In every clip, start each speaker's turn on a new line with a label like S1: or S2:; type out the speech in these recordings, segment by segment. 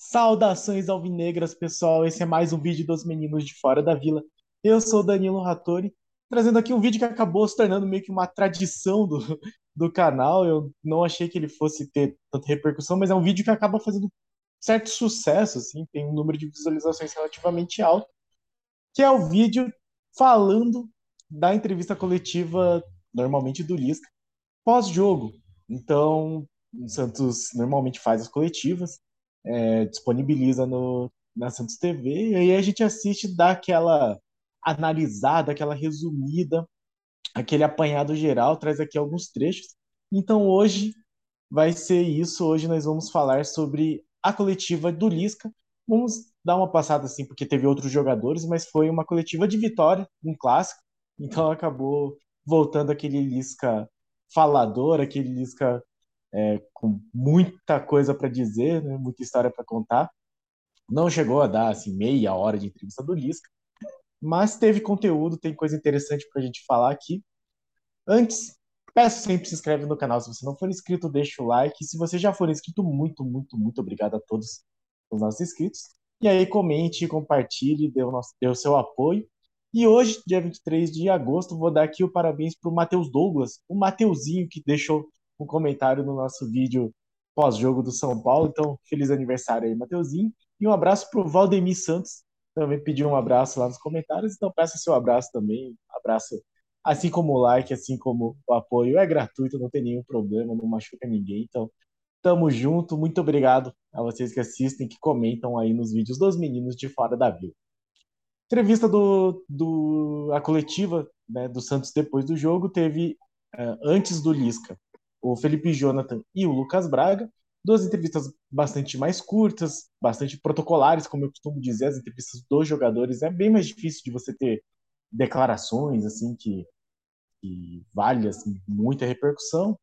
S1: Saudações alvinegras, pessoal. Esse é mais um vídeo dos meninos de fora da vila. Eu sou Danilo Rattori, trazendo aqui um vídeo que acabou se tornando meio que uma tradição do, do canal. Eu não achei que ele fosse ter tanta repercussão, mas é um vídeo que acaba fazendo certo sucesso, assim, tem um número de visualizações relativamente alto, que é o vídeo falando da entrevista coletiva, normalmente do Lisca, pós-jogo. Então, o Santos normalmente faz as coletivas, é, disponibiliza no, na Santos TV, e aí a gente assiste, dá aquela analisada, aquela resumida, aquele apanhado geral, traz aqui alguns trechos. Então hoje vai ser isso, hoje nós vamos falar sobre a coletiva do Lisca. Vamos dar uma passada assim, porque teve outros jogadores, mas foi uma coletiva de vitória, um clássico, então acabou voltando aquele Lisca falador, aquele Lisca é, com muita coisa para dizer, né, muita história para contar. Não chegou a dar assim, meia hora de entrevista do Lisca, mas teve conteúdo, tem coisa interessante para a gente falar aqui. Antes, peço sempre se inscreve no canal se você não for inscrito, deixa o like. Se você já for inscrito, muito, muito, muito obrigado a todos os nossos inscritos. E aí comente, compartilhe, dê o, nosso, dê o seu apoio. E hoje, dia 23 de agosto, vou dar aqui o parabéns para o Matheus Douglas, o Mateuzinho que deixou um comentário no nosso vídeo pós-jogo do São Paulo. Então, feliz aniversário aí, Mateuzinho. E um abraço para o Valdemir Santos, também pediu um abraço lá nos comentários. Então, peça seu abraço também. Abraço, assim como o like, assim como o apoio. É gratuito, não tem nenhum problema, não machuca ninguém. Então, tamo junto. Muito obrigado a vocês que assistem, que comentam aí nos vídeos dos meninos de fora da vila. Entrevista do, do a coletiva né, do Santos depois do jogo teve uh, antes do Lisca o Felipe Jonathan e o Lucas Braga. Duas entrevistas bastante mais curtas, bastante protocolares, como eu costumo dizer, as entrevistas dos jogadores é bem mais difícil de você ter declarações assim que, que assim, muita repercussão.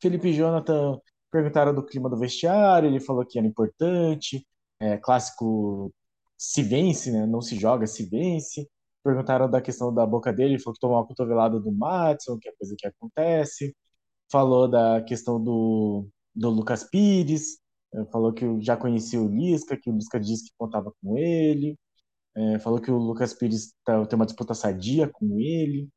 S1: Felipe Jonathan perguntaram do clima do vestiário, ele falou que era importante, é, clássico se vence, né? não se joga, se vence. Perguntaram da questão da boca dele, ele falou que tomou uma cotovelada do Matson, que é coisa que acontece falou da questão do, do Lucas Pires, eh, falou que já conhecia o Lisca, que o Lisca disse que contava com ele, é, falou que o Lucas Pires tá, tem uma disputa sadia com ele,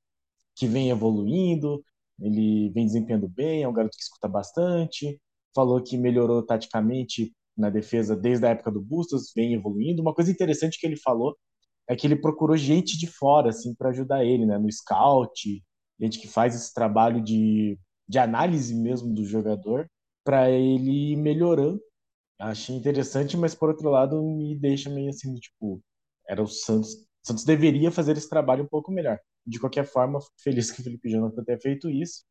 S1: que vem evoluindo, ele vem desempenhando bem, é um garoto que escuta bastante, falou que melhorou taticamente na defesa desde a época do Bustos, vem evoluindo. Uma coisa interessante que ele falou é que ele procurou gente de fora assim para ajudar ele, né, no scout, gente que faz esse trabalho de de análise mesmo do jogador para ele ir melhorando. Achei interessante, mas por outro lado me deixa meio assim, tipo, era o Santos. O Santos deveria fazer esse trabalho um pouco melhor. De qualquer forma, feliz que o Felipe Jonathan tenha feito isso.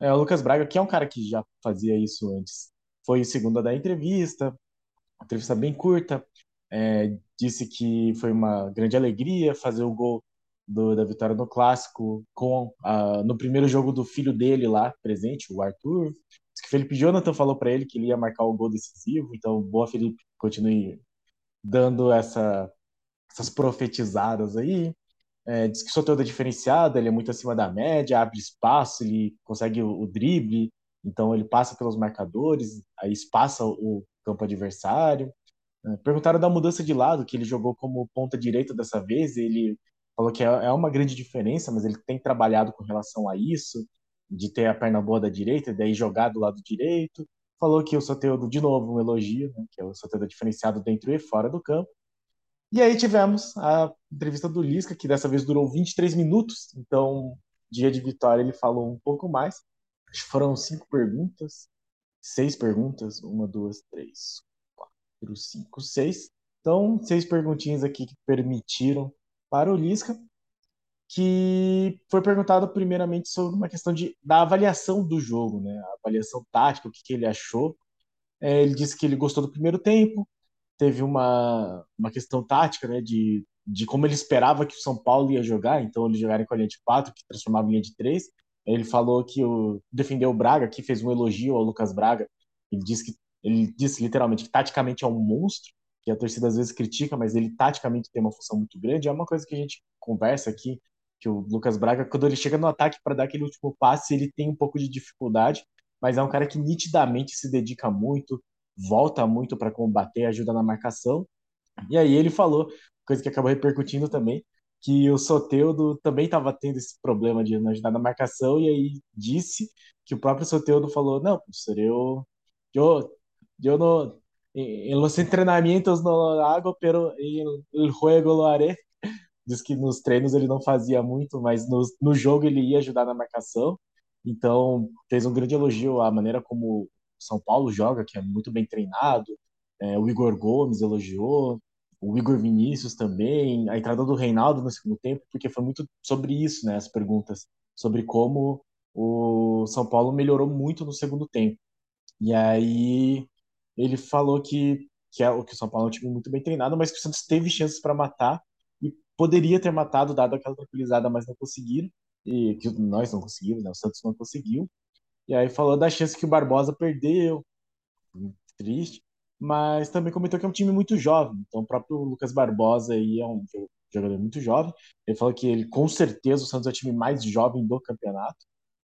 S1: É, o Lucas Braga, que é um cara que já fazia isso antes, foi o segundo a dar entrevista, entrevista bem curta, é, disse que foi uma grande alegria fazer o gol do, da vitória no clássico com uh, no primeiro jogo do filho dele lá presente, o Arthur. Que Felipe Jonathan falou para ele que ele ia marcar o gol decisivo, então boa Felipe continue dando essa, essas profetizadas aí. É, diz que o Soteldo é diferenciado, ele é muito acima da média, abre espaço, ele consegue o, o drible, então ele passa pelos marcadores, aí espaça o, o campo adversário. É, perguntaram da mudança de lado, que ele jogou como ponta direita dessa vez, ele falou que é, é uma grande diferença, mas ele tem trabalhado com relação a isso, de ter a perna boa da direita, e daí jogar do lado direito. Falou que o Soteldo, de novo, um elogio, né, que é o Soteldo diferenciado dentro e fora do campo. E aí tivemos a entrevista do Lisca, que dessa vez durou 23 minutos, então, dia de vitória, ele falou um pouco mais. Acho que foram cinco perguntas, seis perguntas, uma, duas, três, quatro, cinco, seis. Então, seis perguntinhas aqui que permitiram para o Lisca, que foi perguntado primeiramente sobre uma questão de, da avaliação do jogo, né? A avaliação tática, o que, que ele achou. É, ele disse que ele gostou do primeiro tempo, teve uma, uma questão tática, né? De, de como ele esperava que o São Paulo ia jogar, então eles jogaram com a linha de 4, que transformava em linha de 3. Ele falou que o, defendeu o Braga, que fez um elogio ao Lucas Braga. Ele disse que ele disse literalmente que taticamente é um monstro que a torcida às vezes critica, mas ele taticamente tem uma função muito grande. É uma coisa que a gente conversa aqui, que o Lucas Braga, quando ele chega no ataque para dar aquele último passe, ele tem um pouco de dificuldade, mas é um cara que nitidamente se dedica muito, volta muito para combater, ajuda na marcação. E aí ele falou, coisa que acabou repercutindo também, que o Soteudo também estava tendo esse problema de não ajudar na marcação, e aí disse que o próprio Soteudo falou, não, professor, eu, eu, eu não, em los entrenamientos no lo hago, pero en el juego lo haré. Diz que nos treinos ele não fazia muito, mas no, no jogo ele ia ajudar na marcação. Então, fez um grande elogio à maneira como São Paulo joga, que é muito bem treinado. É, o Igor Gomes elogiou, o Igor Vinícius também, a entrada do Reinaldo no segundo tempo, porque foi muito sobre isso, né, as perguntas, sobre como o São Paulo melhorou muito no segundo tempo. E aí ele falou que, que, é, que o São Paulo é um time muito bem treinado, mas que o Santos teve chances para matar e poderia ter matado, dado aquela tranquilizada, mas não conseguiram, e que nós não conseguimos, né, o Santos não conseguiu. E aí falou da chance que o Barbosa perdeu, triste, mas também comentou que é um time muito jovem. Então, o próprio Lucas Barbosa aí é um jogador muito jovem. Ele falou que ele, com certeza, o Santos é o time mais jovem do campeonato.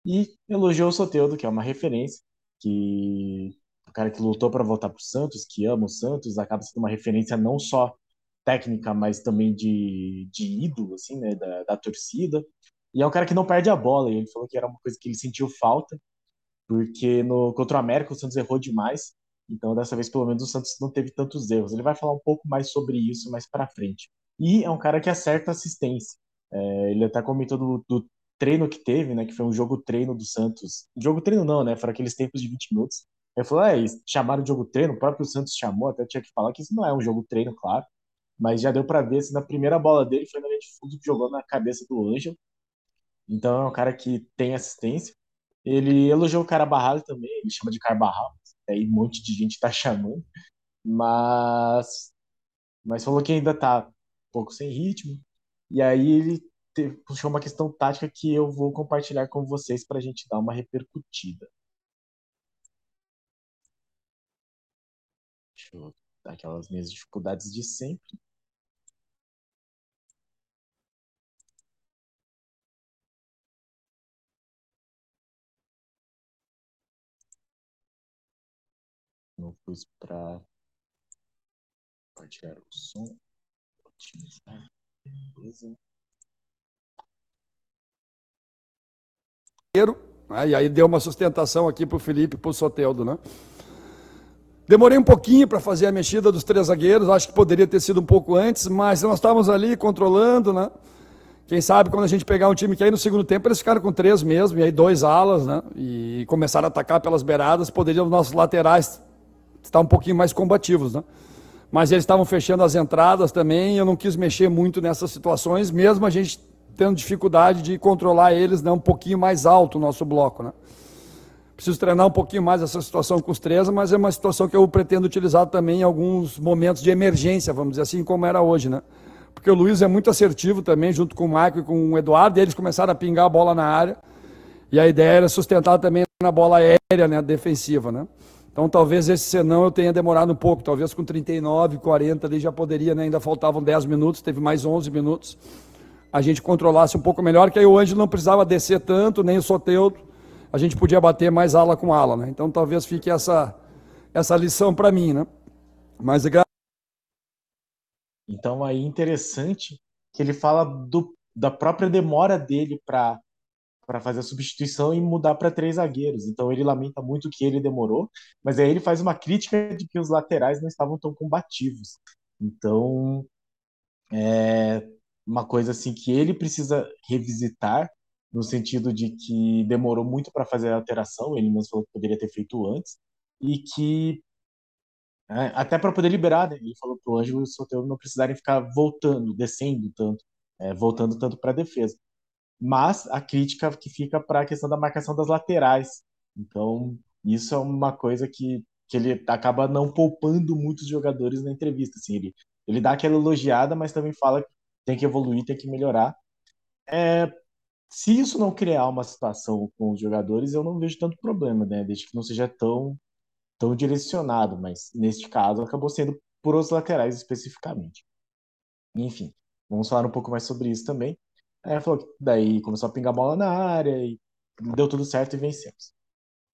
S1: E elogiou o Soteudo, que é uma referência, que cara que lutou para voltar para o Santos, que ama o Santos, acaba sendo uma referência não só técnica, mas também de, de ídolo, assim, né, da, da torcida. E é um cara que não perde a bola. E ele falou que era uma coisa que ele sentiu falta, porque no contra o América o Santos errou demais então, dessa vez, pelo menos, o Santos não teve tantos erros. Ele vai falar um pouco mais sobre isso mais para frente. E é um cara que acerta assistência. É, ele até comentou do, do, treino que teve, né? Que foi um jogo treino do Santos. Jogo treino não, né? Foram aqueles tempos de 20 minutos. Ele falou, é, chamaram de jogo treino, o próprio Santos chamou, até tinha que falar que isso não é um jogo treino, claro. Mas já deu para ver, assim, na primeira bola dele foi na linha de fundo que jogou na cabeça do Ângelo. Então é um cara que tem assistência. Ele elogiou o cara Barral também, ele chama de Carbarral aí um monte de gente tá chamando, mas, mas falou que ainda tá um pouco sem ritmo, e aí ele puxou uma questão tática que eu vou compartilhar com vocês para a gente dar uma repercutida. Dar aquelas minhas dificuldades de sempre. não pus para compartilhar o som. Otimizar. Beleza.
S2: Né? E aí deu uma sustentação aqui para o Felipe e para o Soteldo, né? Demorei um pouquinho para fazer a mexida dos três zagueiros, acho que poderia ter sido um pouco antes, mas nós estávamos ali controlando, né? Quem sabe quando a gente pegar um time que aí no segundo tempo eles ficaram com três mesmo, e aí dois alas, né? E começaram a atacar pelas beiradas, poderiam os nossos laterais estar um pouquinho mais combativos, né? Mas eles estavam fechando as entradas também, eu não quis mexer muito nessas situações, mesmo a gente tendo dificuldade de controlar eles né, um pouquinho mais alto o nosso bloco, né? Preciso treinar um pouquinho mais essa situação com os três, mas é uma situação que eu pretendo utilizar também em alguns momentos de emergência, vamos dizer assim, como era hoje, né? Porque o Luiz é muito assertivo também, junto com o Michael e com o Eduardo, e eles começaram a pingar a bola na área, e a ideia era sustentar também na bola aérea, né, defensiva, né? Então talvez esse senão eu tenha demorado um pouco, talvez com 39, 40 ali já poderia, né? ainda faltavam 10 minutos, teve mais 11 minutos, a gente controlasse um pouco melhor, que aí o Ângelo não precisava descer tanto, nem o Soteudo, a gente podia bater mais ala com ala, né? Então talvez fique essa, essa lição para mim, né? Mas
S1: Então aí interessante que ele fala do, da própria demora dele para para fazer a substituição e mudar para três zagueiros. Então ele lamenta muito que ele demorou, mas aí ele faz uma crítica de que os laterais não estavam tão combativos. Então é uma coisa assim que ele precisa revisitar no sentido de que demorou muito para fazer a alteração, ele mesmo falou que poderia ter feito antes e que é, até para poder liberar, né? ele falou para o Ângelo e o Soteldo não precisarem ficar voltando, descendo tanto, é, voltando tanto para a defesa mas a crítica que fica para a questão da marcação das laterais. Então, isso é uma coisa que, que ele acaba não poupando muitos jogadores na entrevista. Assim, ele, ele dá aquela elogiada, mas também fala que tem que evoluir, tem que melhorar. É, se isso não criar uma situação com os jogadores, eu não vejo tanto problema, né? Desde que não seja tão, tão direcionado, mas neste caso acabou sendo por os laterais especificamente. Enfim, vamos falar um pouco mais sobre isso também. Aí falou que daí começou a pingar bola na área e deu tudo certo e vencemos.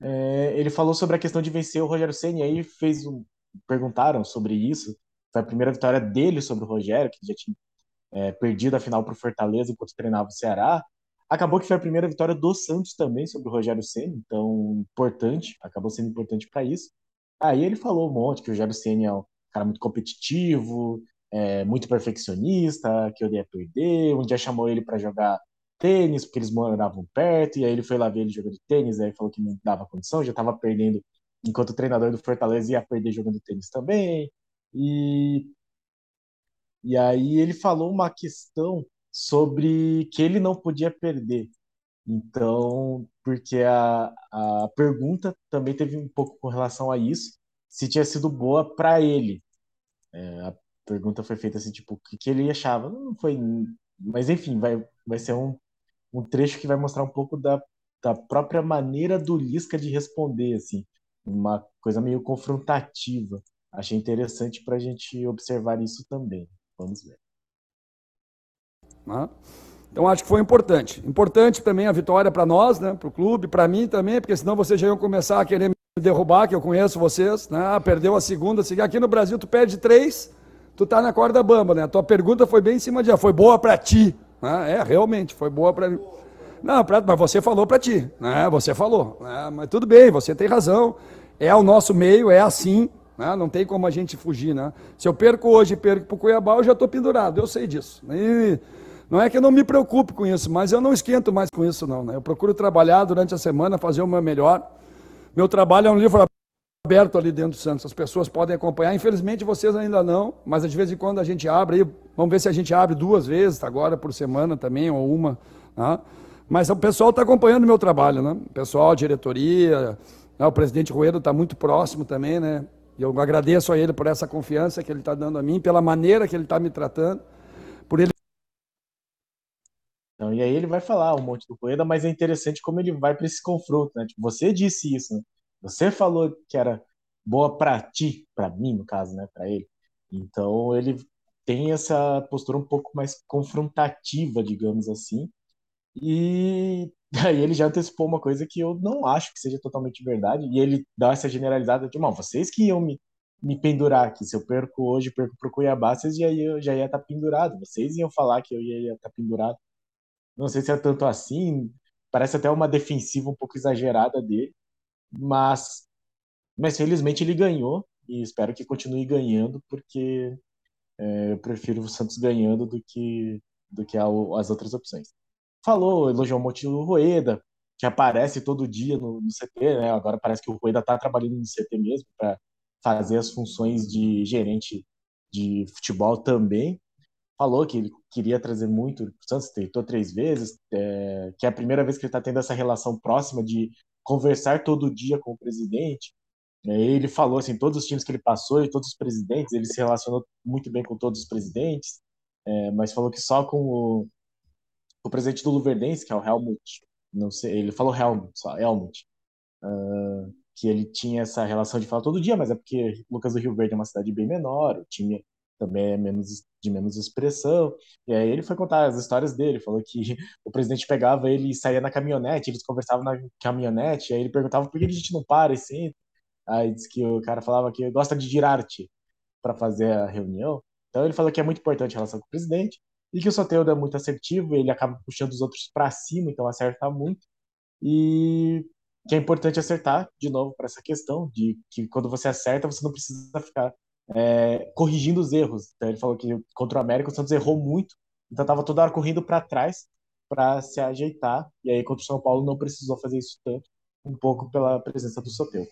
S1: É, ele falou sobre a questão de vencer o Rogério e aí fez um, perguntaram sobre isso. Foi a primeira vitória dele sobre o Rogério, que já tinha é, perdido a final para o Fortaleza enquanto treinava o Ceará. Acabou que foi a primeira vitória do Santos também sobre o Rogério Ceni, então importante, acabou sendo importante para isso. Aí ele falou um monte que o Rogério Ceni é um cara muito competitivo, é, muito perfeccionista, que odeia perder. Um dia chamou ele para jogar tênis, porque eles moravam perto, e aí ele foi lá ver ele jogando tênis, aí falou que não dava condição, já estava perdendo, enquanto o treinador do Fortaleza ia perder jogando tênis também. E, e aí ele falou uma questão sobre que ele não podia perder. Então, porque a, a pergunta também teve um pouco com relação a isso, se tinha sido boa para ele. É, a pergunta foi feita assim, tipo, o que, que ele achava? Não foi. Mas enfim, vai, vai ser um, um trecho que vai mostrar um pouco da, da própria maneira do Lisca de responder, assim, uma coisa meio confrontativa. Achei interessante para a gente observar isso também. Vamos ver.
S2: Né? Então acho que foi importante. Importante também a vitória para nós, né, para o clube, para mim também, porque senão vocês já iam começar a querer me derrubar, que eu conheço vocês. Né? Ah, perdeu a segunda, aqui no Brasil tu perde três, tu tá na corda bamba, né? A tua pergunta foi bem em cima de, ah, foi boa para ti. Né? É, realmente, foi boa para mim. Não, pra, mas você falou para ti, né? Você falou. Né? Mas tudo bem, você tem razão. É o nosso meio, é assim. Né? Não tem como a gente fugir, né? Se eu perco hoje e perco para o Cuiabá, eu já estou pendurado, eu sei disso. E não é que eu não me preocupe com isso, mas eu não esquento mais com isso, não. Né? Eu procuro trabalhar durante a semana, fazer o meu melhor. Meu trabalho é um livro aberto ali dentro do Santos, as pessoas podem acompanhar. Infelizmente vocês ainda não, mas de vez em quando a gente abre, vamos ver se a gente abre duas vezes agora por semana também, ou uma. Né? Mas o pessoal está acompanhando o meu trabalho, né? O pessoal, a diretoria, né? o presidente Ruedo está muito próximo também, né? E eu agradeço a ele por essa confiança que ele está dando a mim, pela maneira que ele está me tratando,
S1: então, e aí ele vai falar um monte do Rueda, mas é interessante como ele vai para esse confronto, né? Tipo, você disse isso, né? Você falou que era boa para ti, para mim, no caso, né? Para ele. Então ele tem essa postura um pouco mais confrontativa, digamos assim. E aí ele já antecipou uma coisa que eu não acho que seja totalmente verdade. E ele dá essa generalizada de, mal, vocês que iam me, me pendurar aqui. Se eu perco hoje, perco pro Cuiabá, vocês já, ia, já ia estar tá pendurado. Vocês iam falar que eu ia estar tá pendurado. Não sei se é tanto assim, parece até uma defensiva um pouco exagerada dele, mas, mas felizmente ele ganhou e espero que continue ganhando, porque é, eu prefiro o Santos ganhando do que, do que as outras opções. Falou, elogiou o Monte do Rueda, que aparece todo dia no, no CT, né? agora parece que o Rueda está trabalhando no CT mesmo para fazer as funções de gerente de futebol também falou que ele queria trazer muito o Santos, tentou três vezes, é, que é a primeira vez que ele está tendo essa relação próxima de conversar todo dia com o presidente. É, ele falou assim, todos os times que ele passou e todos os presidentes, ele se relacionou muito bem com todos os presidentes, é, mas falou que só com o, o presidente do Luverdense, que é o Helmut, não sei, ele falou Helmut, só Helmut, uh, que ele tinha essa relação de falar todo dia, mas é porque Lucas do Rio Verde é uma cidade bem menor, o time também é menos, de menos expressão. E aí ele foi contar as histórias dele, falou que o presidente pegava ele e saía na caminhonete, eles conversavam na caminhonete, aí ele perguntava por que a gente não para e senta. Aí disse que o cara falava que gosta de girar-te para fazer a reunião. Então ele falou que é muito importante a relação com o presidente e que o Soteldo é muito assertivo, ele acaba puxando os outros para cima, então acerta muito. E que é importante acertar, de novo, para essa questão de que quando você acerta, você não precisa ficar é, corrigindo os erros. Então, ele falou que contra o América o Santos errou muito, então estava toda hora correndo para trás para se ajeitar. E aí contra o São Paulo não precisou fazer isso tanto, um pouco pela presença do Soteu.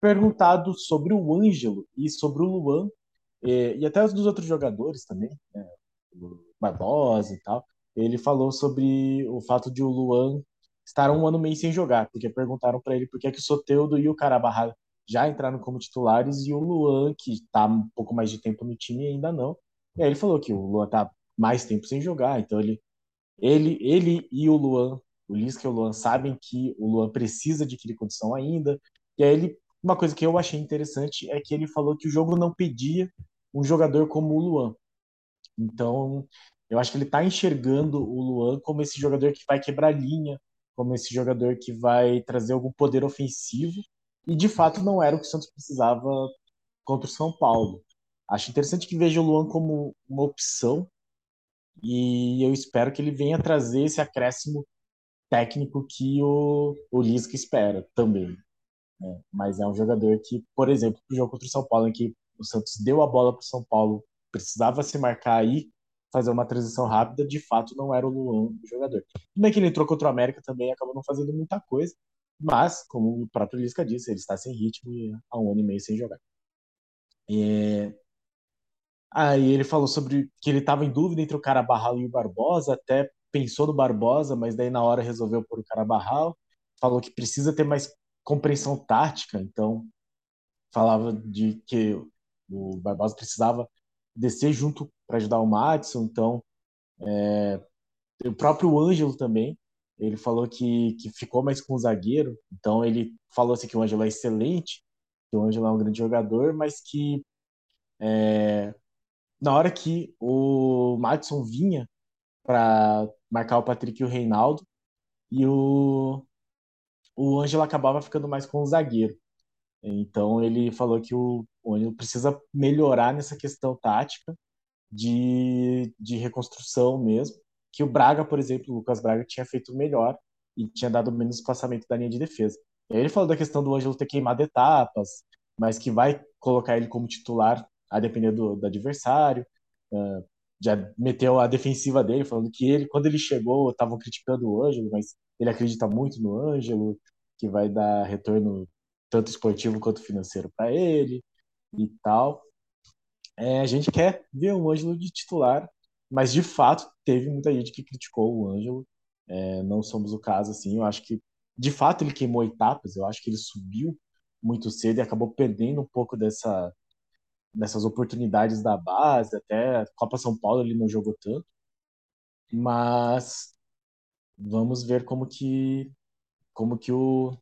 S1: Perguntado sobre o Ângelo e sobre o Luan, e, e até os dos outros jogadores também, né, o Barbosa e tal, ele falou sobre o fato de o Luan estar um ano meio sem jogar, porque perguntaram para ele por que, é que o Soteudo e o Carabarra já entraram como titulares e o Luan, que está um pouco mais de tempo no time, ainda não. E aí ele falou que o Luan está mais tempo sem jogar, então ele, ele, ele e o Luan, o Lisca e o Luan sabem que o Luan precisa adquirir condição ainda. E aí ele, uma coisa que eu achei interessante é que ele falou que o jogo não pedia um jogador como o Luan. Então, eu acho que ele está enxergando o Luan como esse jogador que vai quebrar linha, como esse jogador que vai trazer algum poder ofensivo E de fato não era o que o Santos precisava contra o São Paulo. Acho interessante que veja o Luan como uma opção e eu espero que ele venha trazer esse acréscimo técnico que o, o Lisca espera também. Né? Mas é um jogador que, por exemplo, o jogo contra o São Paulo, em que o Santos deu a bola para o São Paulo, precisava se marcar aí, fazer uma transição rápida, de fato não era o Luan o jogador. Tudo bem que ele entrou contra o América também acabou não fazendo muita coisa, mas, como o próprio Lisca disse, ele está sem ritmo e há um ano e meio sem jogar. É... Aí ele falou sobre que ele estava em dúvida entre o Carabarral e o Barbosa, até pensou no Barbosa, mas daí na hora resolveu por o Carabarral. Falou que precisa ter mais compreensão tática, então falava de que o Barbosa precisava descer junto para ajudar o Madison, então é, o próprio Ângelo também, ele falou que, que ficou mais com o zagueiro, então ele falou assim que o Ângelo é excelente, que o Ângelo é um grande jogador, mas que é, na hora que o Madison vinha para marcar o Patrick e o Reinaldo, e o, o Ângelo acabava ficando mais com o zagueiro. Então ele falou que o, o Ângelo precisa melhorar nessa questão tática de, de reconstrução mesmo, que o Braga, por exemplo, o Lucas Braga tinha feito melhor e tinha dado menos espaçamento da linha de defesa. E aí ele falou da questão do Ângelo ter queimado etapas, mas que vai colocar ele como titular a depender do, do adversário. Uh, já meteu a defensiva dele, falando que ele, quando ele chegou, estavam criticando o Ângelo, mas ele acredita muito no Ângelo, que vai dar retorno tanto esportivo quanto financeiro para ele e tal. É, a gente quer ver o Ângelo de titular, mas de fato teve muita gente que criticou o Ângelo. É, não somos o caso, assim. Eu acho que de fato ele queimou etapas. Eu acho que ele subiu muito cedo e acabou perdendo um pouco dessa dessas oportunidades da base, até a Copa São Paulo ele não jogou tanto. Mas vamos ver como que como que o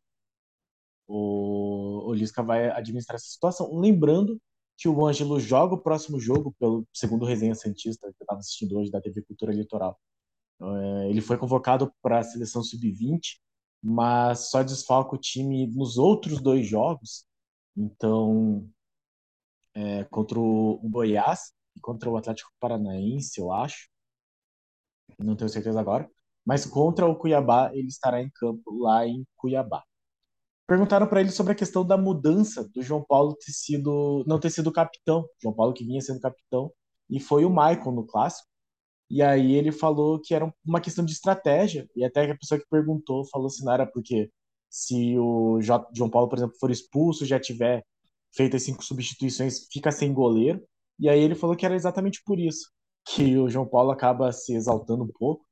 S1: o, o Lisca vai administrar essa situação. Lembrando que o Ângelo joga o próximo jogo, pelo segundo resenha Santista, que eu estava assistindo hoje da TV Cultura Litoral. É, ele foi convocado para a seleção sub-20, mas só desfalca o time nos outros dois jogos. Então, é, contra o Goiás e contra o Atlético Paranaense, eu acho. Não tenho certeza agora. Mas contra o Cuiabá, ele estará em campo lá em Cuiabá. Perguntaram para ele sobre a questão da mudança do João Paulo ter sido, não ter sido capitão. João Paulo que vinha sendo capitão e foi o Michael no clássico. E aí ele falou que era uma questão de estratégia. E até a pessoa que perguntou falou assim, não era porque se o João Paulo, por exemplo, for expulso, já tiver feito as cinco substituições, fica sem goleiro. E aí ele falou que era exatamente por isso que o João Paulo acaba se exaltando um pouco.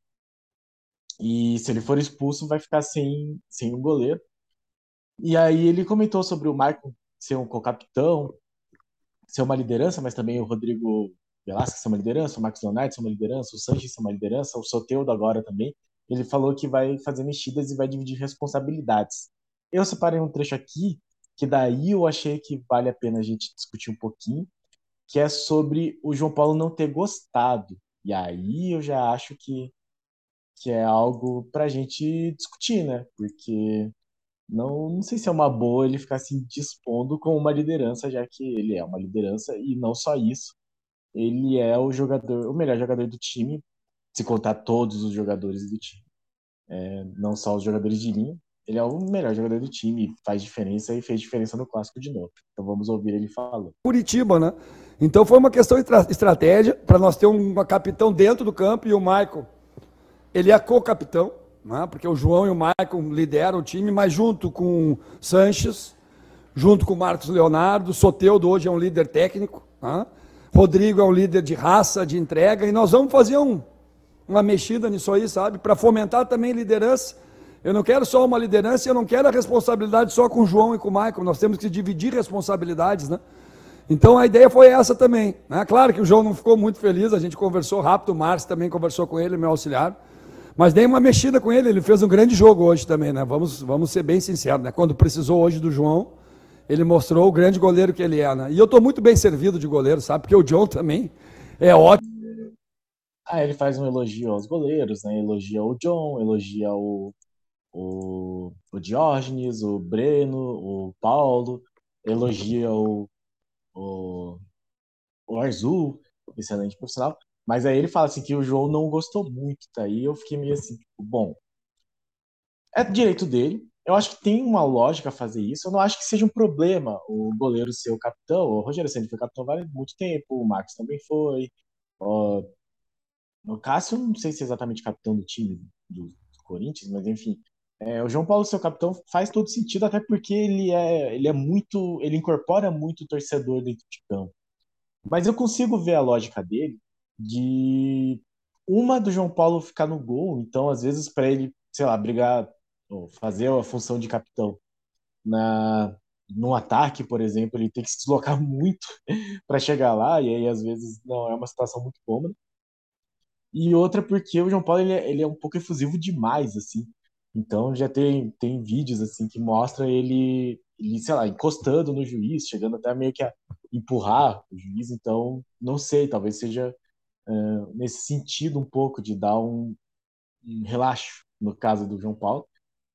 S1: E se ele for expulso, vai ficar sem, sem um goleiro. E aí ele comentou sobre o Marco ser um co-capitão, ser uma liderança, mas também o Rodrigo Velasquez ser uma liderança, o Marcos Leonardo ser uma liderança, o Sanches ser uma liderança, o Soteudo agora também. Ele falou que vai fazer mexidas e vai dividir responsabilidades. Eu separei um trecho aqui que daí eu achei que vale a pena a gente discutir um pouquinho, que é sobre o João Paulo não ter gostado. E aí eu já acho que, que é algo para a gente discutir, né? Porque não, não sei se é uma boa ele ficar se dispondo com uma liderança, já que ele é uma liderança e não só isso. Ele é o jogador, o melhor jogador do time, se contar todos os jogadores do time. É, não só os jogadores de linha. Ele é o melhor jogador do time, faz diferença e fez diferença no clássico de novo. Então vamos ouvir ele falando.
S2: Curitiba, né? Então foi uma questão de estratégia para nós ter um capitão dentro do campo e o Michael, ele é co-capitão né? porque o João e o Maicon lideram o time, mas junto com Sanches, junto com o Marcos Leonardo, Soteudo hoje é um líder técnico, né? Rodrigo é um líder de raça, de entrega, e nós vamos fazer um, uma mexida nisso aí, sabe? Para fomentar também liderança. Eu não quero só uma liderança, eu não quero a responsabilidade só com o João e com o Maicon, nós temos que dividir responsabilidades, né? Então a ideia foi essa também. Né? Claro que o João não ficou muito feliz, a gente conversou rápido, o Márcio também conversou com ele, meu auxiliar. Mas dei uma mexida com ele, ele fez um grande jogo hoje também, né? Vamos, vamos ser bem sinceros, né? Quando precisou hoje do João, ele mostrou o grande goleiro que ele é, né? E eu estou muito bem servido de goleiro, sabe? Porque o John também é ótimo.
S1: Ah, ele faz um elogio aos goleiros, né? Elogia o John, elogia o, o, o Diógenes, o Breno, o Paulo, elogia o, o, o Arzul, excelente profissional. Mas aí ele fala assim que o João não gostou muito, tá? E eu fiquei meio assim, tipo, bom, é direito dele. Eu acho que tem uma lógica fazer isso. Eu não acho que seja um problema o goleiro ser o capitão. O Rogério Ceni foi capitão há muito tempo, o Marcos também foi. O Cássio, não sei se é exatamente capitão do time do, do Corinthians, mas enfim. É, o João Paulo ser o capitão faz todo sentido, até porque ele é, ele é muito. ele incorpora muito o torcedor dentro de campo. Mas eu consigo ver a lógica dele de uma do João Paulo ficar no gol, então às vezes para ele, sei lá, brigar, fazer a função de capitão na no ataque, por exemplo, ele tem que se deslocar muito para chegar lá e aí às vezes não é uma situação muito cômoda. E outra porque o João Paulo ele é, ele é um pouco efusivo demais assim. Então já tem tem vídeos assim que mostra ele ele, sei lá, encostando no juiz, chegando até meio que a empurrar o juiz, então não sei, talvez seja nesse sentido um pouco de dar um, um relaxo no caso do João Paulo.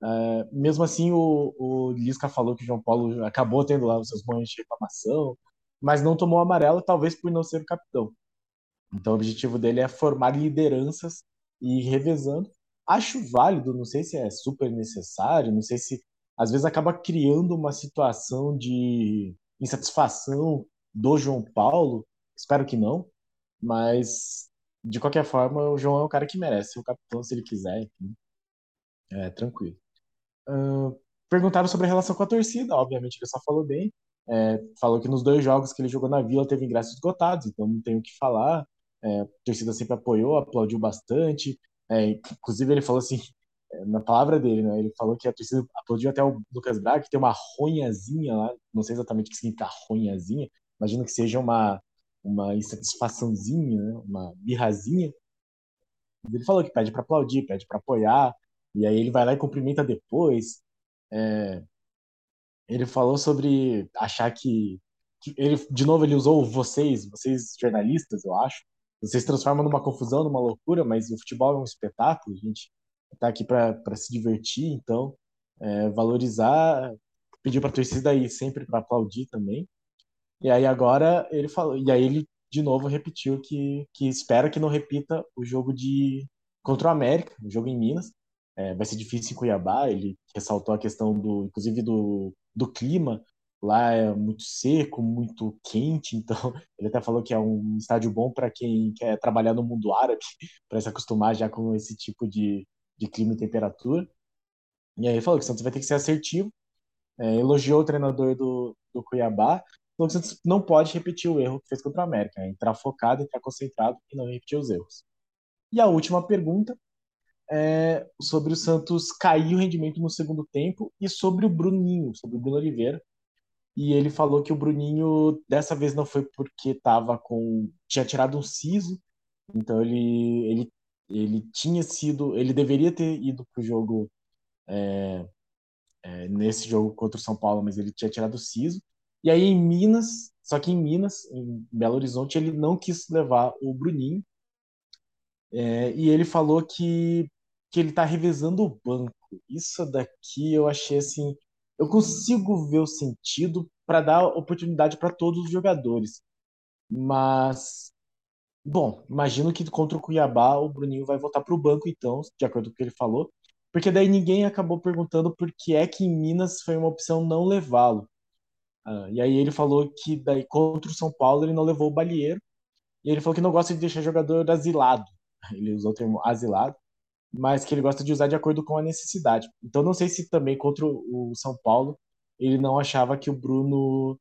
S1: Uh, mesmo assim, o, o Lisca falou que o João Paulo acabou tendo lá os seus momentos de reclamação, mas não tomou amarelo, talvez por não ser o capitão. Então, o objetivo dele é formar lideranças e ir revezando. Acho válido, não sei se é super necessário, não sei se às vezes acaba criando uma situação de insatisfação do João Paulo. Espero que não, mas, de qualquer forma, o João é o cara que merece o capitão se ele quiser. Enfim. É, tranquilo. Uh, perguntaram sobre a relação com a torcida. Obviamente, ele só falou bem. É, falou que nos dois jogos que ele jogou na Vila teve ingressos esgotados, então não tem o que falar. É, a torcida sempre apoiou, aplaudiu bastante. É, inclusive, ele falou assim: é, na palavra dele, né? Ele falou que a torcida aplaudiu até o Lucas Braga, que tem uma ronhazinha lá, não sei exatamente o que significa ronhazinha, imagino que seja uma, uma insatisfaçãozinha, né? uma birrazinha. Ele falou que pede para aplaudir, pede para apoiar, e aí ele vai lá e cumprimenta depois. É... Ele falou sobre achar que, ele de novo ele usou vocês, vocês jornalistas, eu acho. Vocês transformam numa confusão, numa loucura, mas o futebol é um espetáculo, a gente está aqui para se divertir, então é, valorizar, pediu para a torcida aí sempre para aplaudir também. E aí agora ele falou, e aí ele de novo repetiu que, que espera que não repita o jogo de contra o América, o jogo em Minas. É, vai ser difícil em Cuiabá, ele ressaltou a questão do, inclusive do, do clima, lá é muito seco, muito quente, então ele até falou que é um estádio bom para quem quer trabalhar no mundo árabe, para se acostumar já com esse tipo de, de clima e temperatura. E aí ele falou que o Santos vai ter que ser assertivo, é, elogiou o treinador do, do Cuiabá, o Santos não pode repetir o erro que fez contra o América, é entrar focado, entrar concentrado e não repetir os erros. E a última pergunta é sobre o Santos cair o rendimento no segundo tempo e sobre o Bruninho, sobre o Bruno Oliveira. E ele falou que o Bruninho dessa vez não foi porque tava com tinha tirado um siso, então ele ele ele tinha sido, ele deveria ter ido pro jogo é, é, nesse jogo contra o São Paulo, mas ele tinha tirado o siso. E aí em Minas, só que em Minas, em Belo Horizonte, ele não quis levar o Bruninho. É, e ele falou que, que ele tá revezando o banco. Isso daqui eu achei assim. Eu consigo ver o sentido para dar oportunidade para todos os jogadores. Mas, bom, imagino que contra o Cuiabá o Bruninho vai voltar para o banco, então, de acordo com o que ele falou. Porque daí ninguém acabou perguntando por que é que em Minas foi uma opção não levá-lo. Ah, e aí ele falou que daí contra o São Paulo ele não levou o Balieiro. E ele falou que não gosta de deixar jogador asilado. Ele usou o termo asilado, mas que ele gosta de usar de acordo com a necessidade. Então não sei se também contra o São Paulo ele não achava que o Bruno.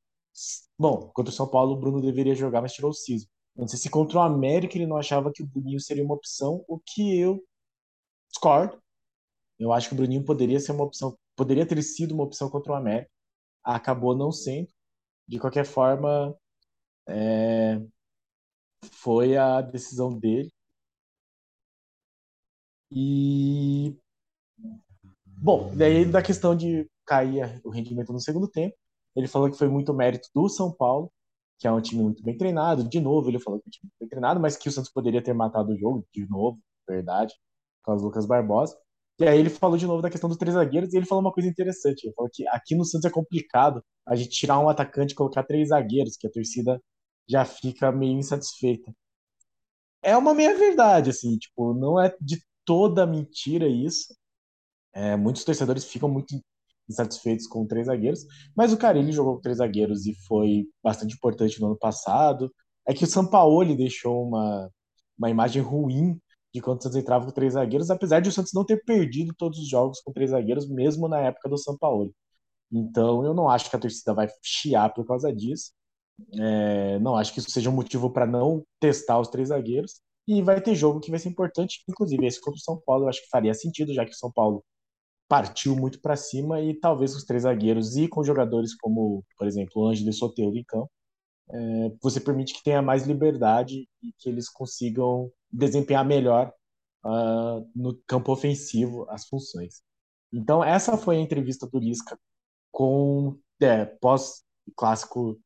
S1: Bom, contra o São Paulo o Bruno deveria jogar, mas tirou o Ciso. Não sei se contra o América ele não achava que o Bruninho seria uma opção, o que eu discordo. Eu acho que o Bruninho poderia ser uma opção, poderia ter sido uma opção contra o América acabou não sendo. De qualquer forma, é, foi a decisão dele. E bom, daí da questão de cair o rendimento no segundo tempo, ele falou que foi muito mérito do São Paulo, que é um time muito bem treinado. De novo, ele falou que é um time muito bem treinado, mas que o Santos poderia ter matado o jogo de novo, verdade, com as Lucas Barbosa. E aí ele falou de novo da questão dos três zagueiros e ele falou uma coisa interessante. Ele falou que aqui no Santos é complicado a gente tirar um atacante e colocar três zagueiros, que a torcida já fica meio insatisfeita. É uma meia verdade, assim, tipo, não é de toda mentira isso. É, muitos torcedores ficam muito insatisfeitos com três zagueiros, mas o Carilli jogou com três zagueiros e foi bastante importante no ano passado. É que o Sampaoli deixou uma, uma imagem ruim de quando o Santos entrava com três zagueiros, apesar de o Santos não ter perdido todos os jogos com três zagueiros, mesmo na época do Sampaoli. Então eu não acho que a torcida vai chiar por causa disso. É, não acho que isso seja um motivo para não testar os três zagueiros. E vai ter jogo que vai ser importante, inclusive esse contra o São Paulo, eu acho que faria sentido, já que o São Paulo partiu muito para cima e talvez os três zagueiros e com jogadores como, por exemplo, o Ângelo e Soteldo em campo, é, você permite que tenha mais liberdade e que eles consigam desempenhar melhor uh, no campo ofensivo as funções. Então, essa foi a entrevista do Lisca com é, pós-clássico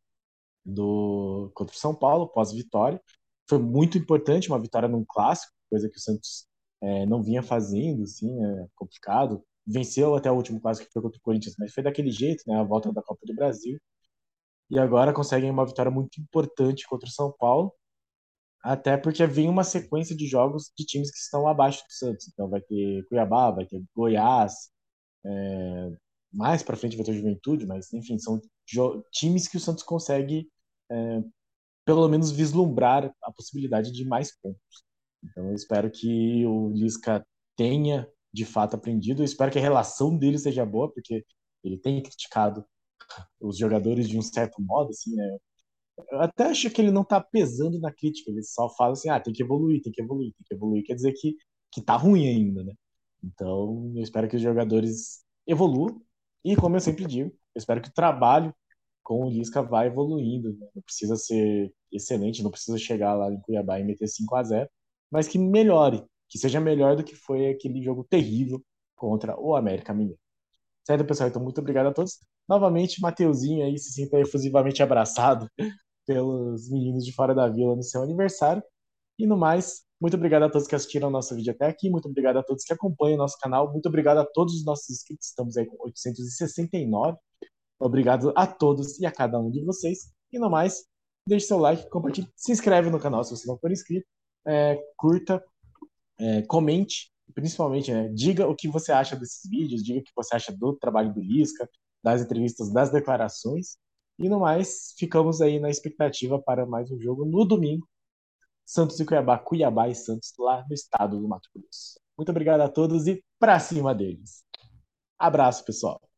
S1: do contra o São Paulo, pós-vitória. Foi muito importante uma vitória num clássico, coisa que o Santos é, não vinha fazendo, assim, é complicado. Venceu até o último clássico que foi contra o Corinthians, mas foi daquele jeito, né? A volta da Copa do Brasil. E agora conseguem uma vitória muito importante contra o São Paulo. Até porque vem uma sequência de jogos de times que estão abaixo do Santos. Então vai ter Cuiabá, vai ter Goiás, é, mais para frente vai ter Juventude, mas enfim, são times que o Santos consegue é, pelo menos vislumbrar a possibilidade de mais pontos. Então eu espero que o Lisca tenha de fato aprendido. Eu espero que a relação dele seja boa, porque ele tem criticado os jogadores de um certo modo, assim, né? Até acho que ele não tá pesando na crítica, ele só fala assim, ah, tem que evoluir, tem que evoluir, tem que evoluir, quer dizer que, que tá ruim ainda, né? Então, eu espero que os jogadores evoluam, e como eu sempre digo, eu espero que o trabalho com o Lisca vá evoluindo, né? não precisa ser excelente, não precisa chegar lá em Cuiabá e meter 5 a 0 mas que melhore, que seja melhor do que foi aquele jogo terrível contra o América Mineiro. Certo, pessoal? Então, muito obrigado a todos. Novamente, Mateuzinho aí se sinta efusivamente abraçado pelos meninos de fora da vila no seu aniversário. E no mais, muito obrigado a todos que assistiram o nosso vídeo até aqui. Muito obrigado a todos que acompanham o nosso canal. Muito obrigado a todos os nossos inscritos. Estamos aí com 869. Obrigado a todos e a cada um de vocês. E no mais, deixe seu like, compartilhe, se inscreve no canal se você não for inscrito, é, curta, é, comente, principalmente, né, diga o que você acha desses vídeos, diga o que você acha do trabalho do Lisca, das entrevistas, das declarações. E no mais, ficamos aí na expectativa para mais um jogo no domingo. Santos e Cuiabá, Cuiabá e Santos lá no estado do Mato Grosso. Muito obrigado a todos e para cima deles. Abraço, pessoal.